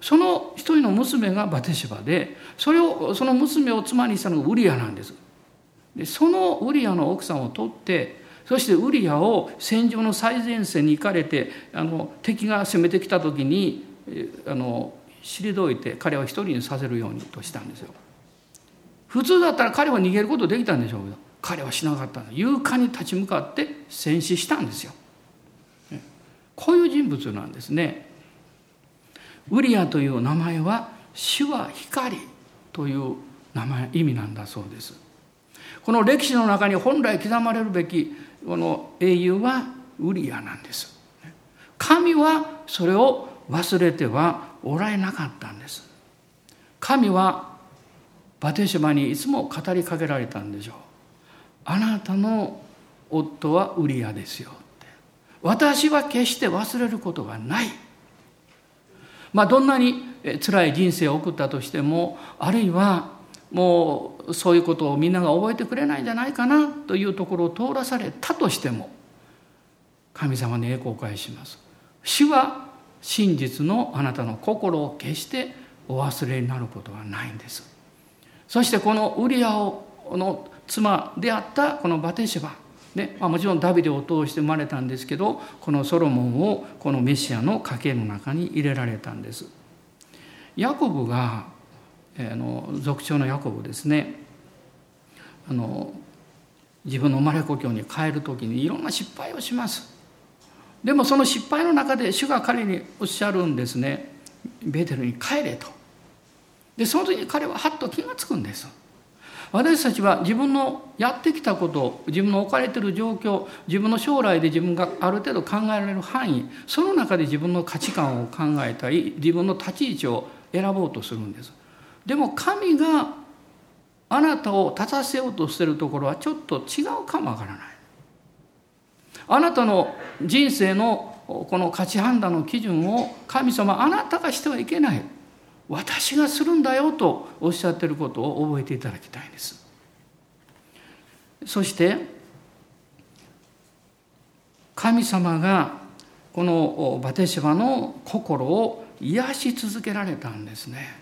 その一人の娘がバテシバでそれをその娘を妻にしたのがウリアなんです。でそのウリアの奥さんを取ってそしてウリアを戦場の最前線に行かれてあの敵が攻めてきた時にあの退いて彼を一人にさせるようにとしたんですよ。普通だったら彼は逃げることできたんでしょうけど。彼はしなかった勇敢に立ち向かって戦死したんですよ。こういう人物なんですね。ウリアという名前は主は光という名前意味なんだそうです。この歴史の中に本来刻まれるべきこの英雄はウリアなんです。神はそれを忘れてはおられなかったんです。神はバテシバにいつも語りかけられたんでしょう。あなたの夫はウリアですよって。私は決して忘れることがない。まあどんなに辛い人生を送ったとしてもあるいはもうそういうことをみんなが覚えてくれないんじゃないかなというところを通らされたとしても神様に栄光を返します。主は真実のあなたの心を決してお忘れになることはないんです。そしてこのウリアをの妻であったこのバテシェバ。ねまあ、もちろんダビデを通して生まれたんですけどこのソロモンをこのメシアの家系の中に入れられたんです。ヤコブがあの族長のヤコブですね。あの自分の生まれ故郷に帰る時にいろんな失敗をします。でもその失敗の中で主が彼におっしゃるんですね。ベテルに帰れと。でその時に彼ははっと気が付くんです。私たちは自分のやってきたこと自分の置かれてる状況自分の将来で自分がある程度考えられる範囲その中で自分の価値観を考えたり自分の立ち位置を選ぼうとするんです。でも神があなたを立たせようとしてるところはちょっと違うかもわからない。あなたの人生のこの価値判断の基準を神様あなたがしてはいけない。私がするんだよとおっしゃってることを覚えていただきたいんです。そして神様がこのバテシバの心を癒し続けられたんですね。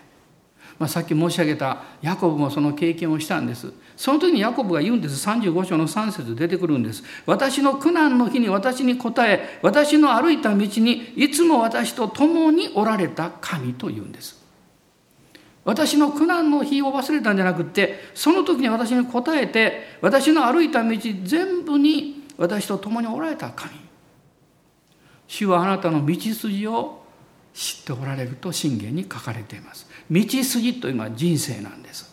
まあ、さっき申し上げたヤコブもその経験をしたんです。その時にヤコブが言うんです35章の3節出てくるんです私の苦難の日に私に答え私の歩いた道にいつも私と共におられた神と言うんです私の苦難の日を忘れたんじゃなくてその時に私に答えて私の歩いた道全部に私と共におられた神。主はあなたの道筋を知っておられると信玄に書かれています。道筋というのは人生なんです。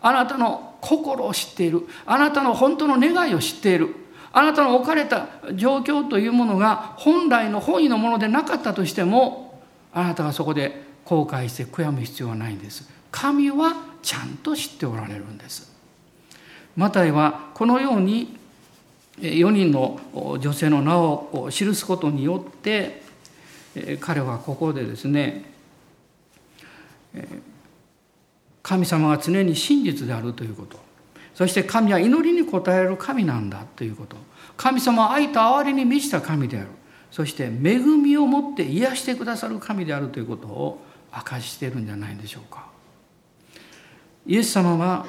あなたの心を知っている。あなたの本当の願いを知っている。あなたの置かれた状況というものが本来の本意のものでなかったとしてもあなたがそこで後悔して悔やむ必要はないんです。神はちゃんと知っておられるんです。マタイはこのように4人の女性の名を記すことによって彼はここでですね神様が常に真実であるということ。そして神は祈りに応える神なんだということ。神様は愛と憐れに満ちた神である。そして恵みを持って癒してくださる神であるということを明かしているんじゃないでしょうか。イエス様は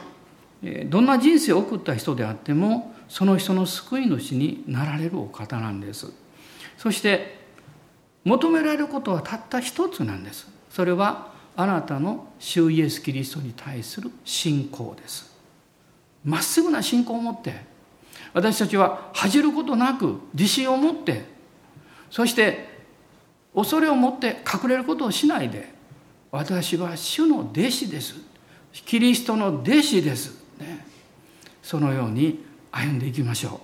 どんな人生を送った人であってもその人の救い主になられるお方なんです。そして求められることはたった一つなんです。それはあなたの主イエス・キリストに対する信仰です。まっすぐな信仰を持って私たちは恥じることなく自信を持ってそして恐れを持って隠れることをしないで私は主の弟子です。キリストの弟子です、ね、そのように歩んでいきましょ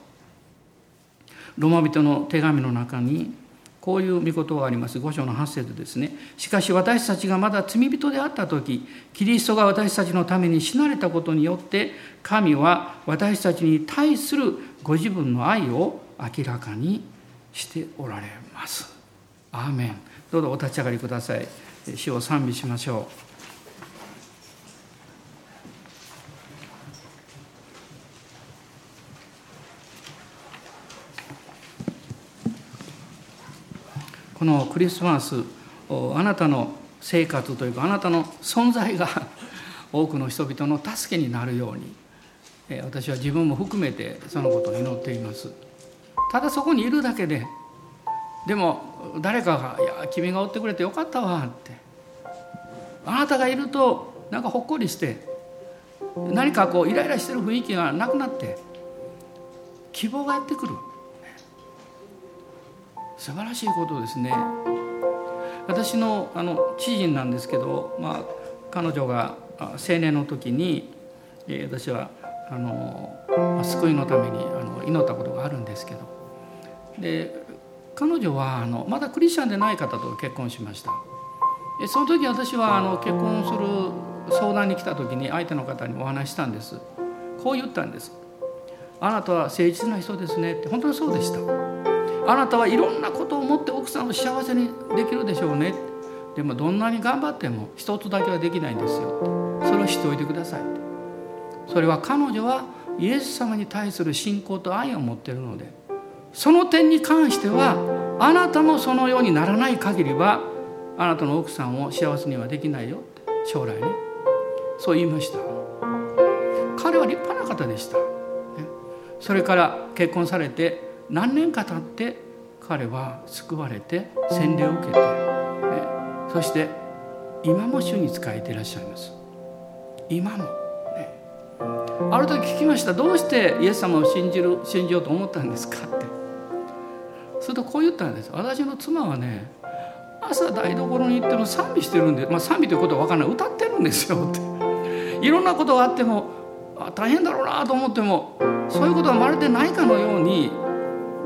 う。ロマ人の手紙の中にこういう御言葉があります。五章の8節ですね。しかし私たちがまだ罪人であった時キリストが私たちのために死なれたことによって神は私たちに対するご自分の愛を明らかにしておられます。アーメン。どうぞお立ち上がりください。主を賛美しましょう。このクリスマスあなたの生活というかあなたの存在が多くの人々の助けになるように私は自分も含めてそのことを祈っていますただそこにいるだけででも誰かが「いや君がおってくれてよかったわ」って。あなたがいるとなんかほっこりして何かこうイライラしてる雰囲気がなくなって希望がやってくる。素晴らしいことですね。私のあの知人なんですけど、まあ、彼女が青年の時に私はあの救いのためにあの祈ったことがあるんですけど。で彼女はあのまだクリスチャンでない方と結婚しました。その時私はあの結婚する相談に来た時に相手の方にお話したんです。こう言ったんですあなたは誠実な人ですねって本当にそうでしたあなたはいろんなことを持って奥さんを幸せにできるでしょうねでもどんなに頑張っても一つだけはできないんですよ。それを知っておいてください。それは彼女はイエス様に対する信仰と愛を持っているので。その点に関してはあなたもそのようにならない限りはあなたの奥さんを幸せにはできないよって将来ねそう言いました。彼は立派な方でした、それから結婚されて何年か経って彼は救われて洗礼を受けて、そして今も主に仕えていらっしゃいます。今も、ね、ある時聞きました。どうしてイエス様を信じる信じようと思ったんですかって。するとこう言ったんです。私の妻はね朝台所に行っても賛美してるんで、まあ、賛美ということは分からない。歌ってるんですよって。いろんなことがあってもあ大変だろうなと思ってもそういうことはまるでないかのように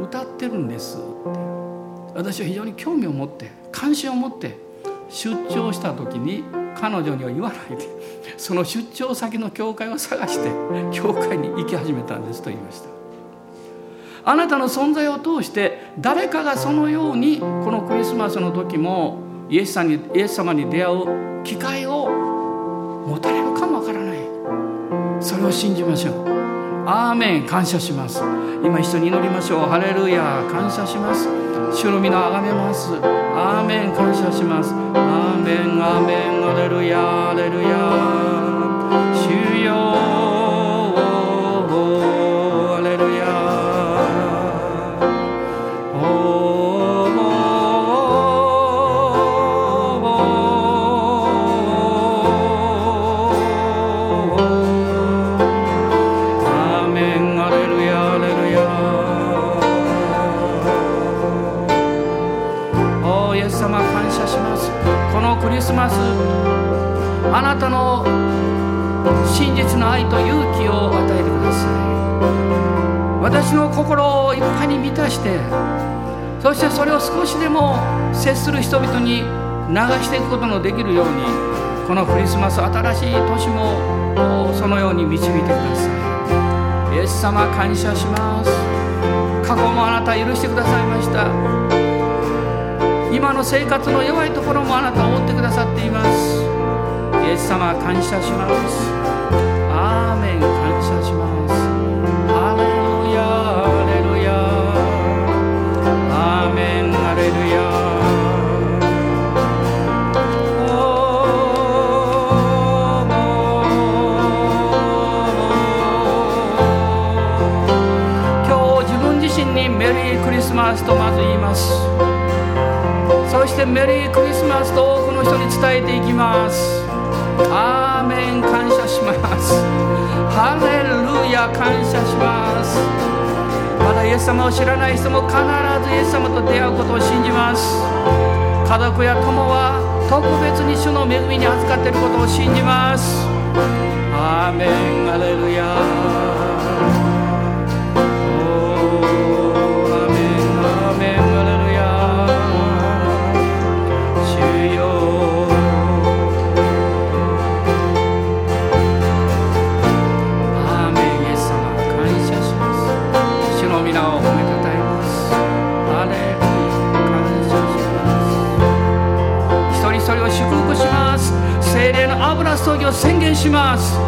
歌ってるんですって。私は非常に興味を持って関心を持って出張した時に彼女には言わないでその出張先の教会を探して教会に行き始めたんですと言いました。あなたの存在を通して誰かがそのようにこのクリスマスの時もイエス様にイエス様に出会う機会を持たれるかもわからない。それを信じましょう。アーメン。感謝します。今一緒に祈りましょう。ハレルヤ。感謝します。主の皆をあがめます。アーメン。感謝します。アーメン。アーメン。アレルヤ。アレルヤ。主よ。愛と勇気を与えてください。私の心をいっぱいに満たしてそしてそれを少しでも接する人々に流していくことのできるようにこのクリスマス新しい年もそのように導いてください。イエス様感謝します。過去もあなた許してくださいました。今の生活の弱いところもあなたを追ってくださっています。イエス様感謝します。マスとまず言います。そしてメリークリスマスと多くの人に伝えていきます。アーメン感謝します。ハレルヤ感謝します。まだイエス様を知らない人も必ずイエス様と出会うことを信じます。家族や友は特別に主の恵みに預かっていることを信じます。アーメン。ハレルヤ。宣言します。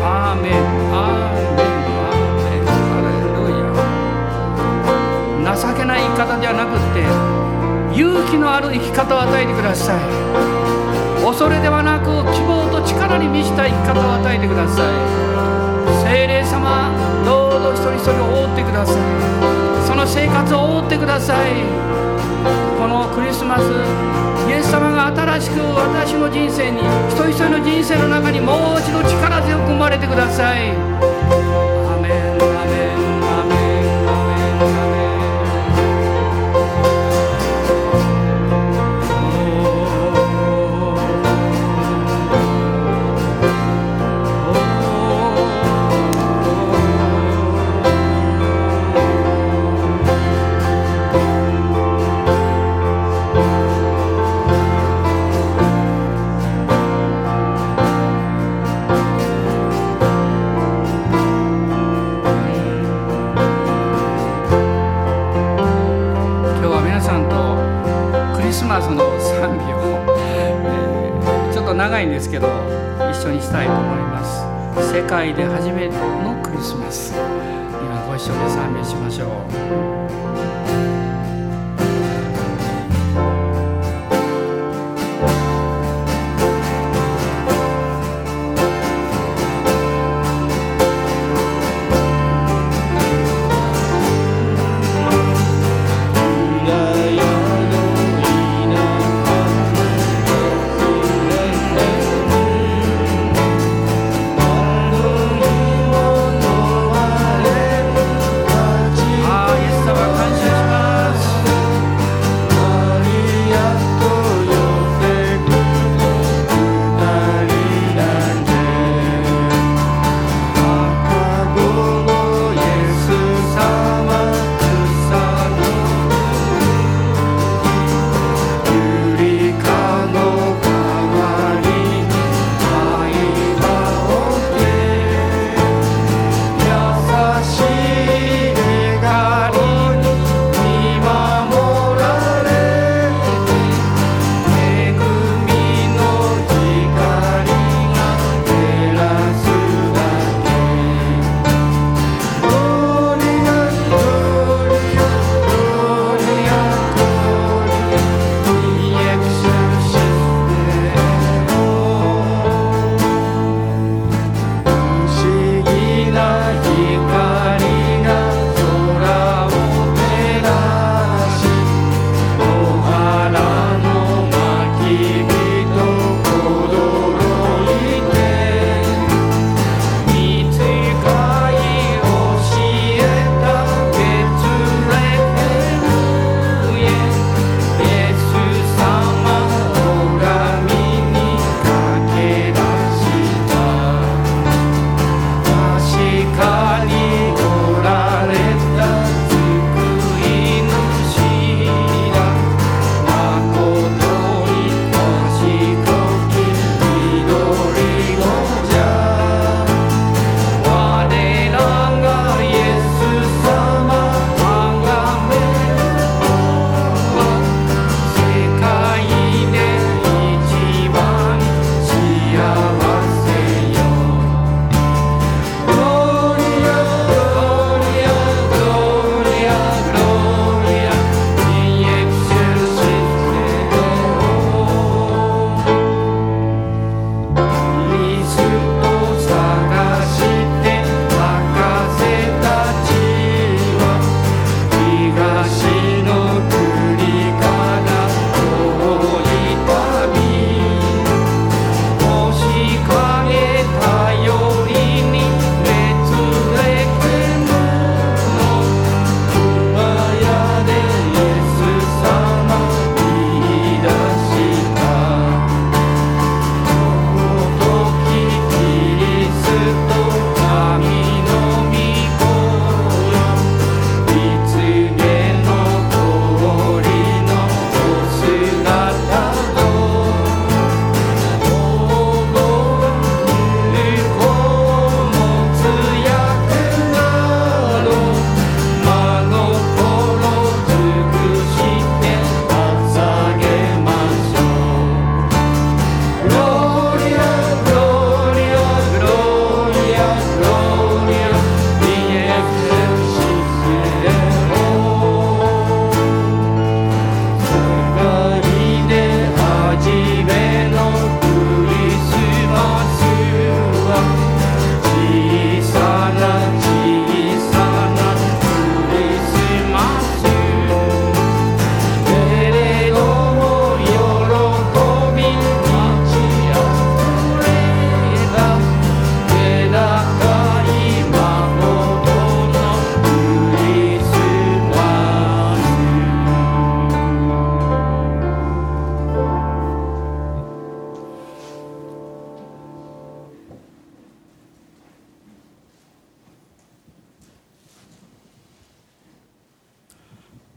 アーメン。アーメン。アーメン。ハレルヤ情けない言い方ではなくって勇気のある生き方を与えてください。恐れではなく希望と力に満ちた生き方を与えてください。精霊様どうぞ一人一人を覆ってください。その生活を覆ってください。クリスマスイエス様が新しく私の人生に一人一人の人生の中にもう一度力強く生まれてください。いんですけど一緒にしたいと思います。世界で初めてのクリスマス。今ご一緒で賛美しましょう。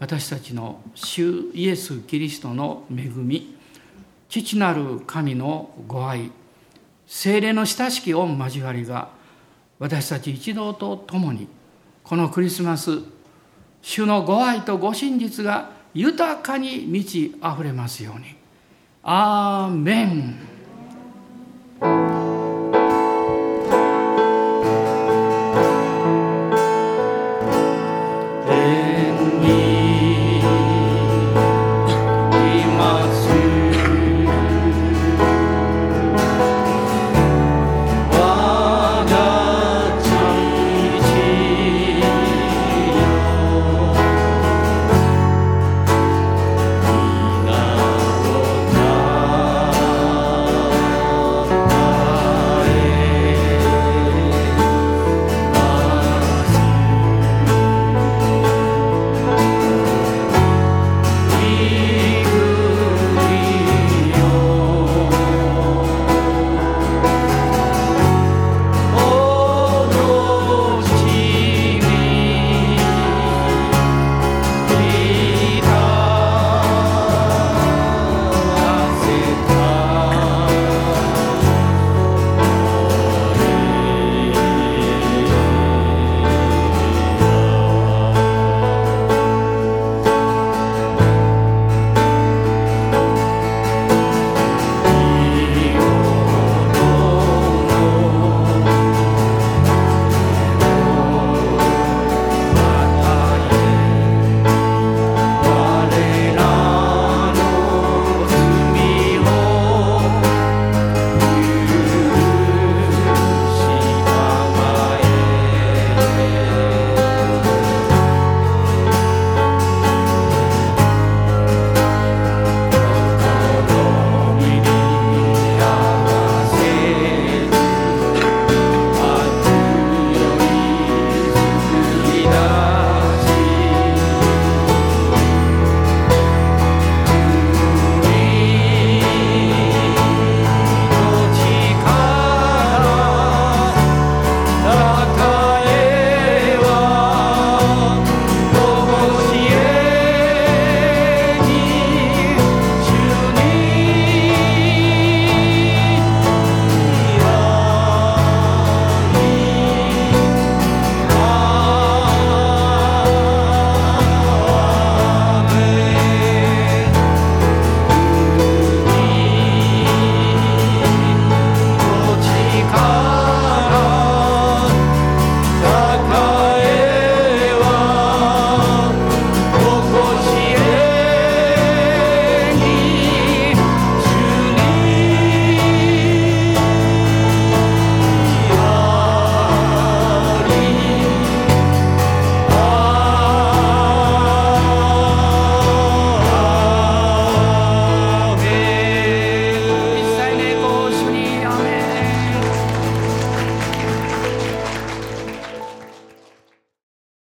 私たちの主イエス・キリストの恵み父なる神のご愛精霊の親しき御交わりが私たち一同と共にこのクリスマス主のご愛とご真実が豊かに満ち溢れますように。アーメン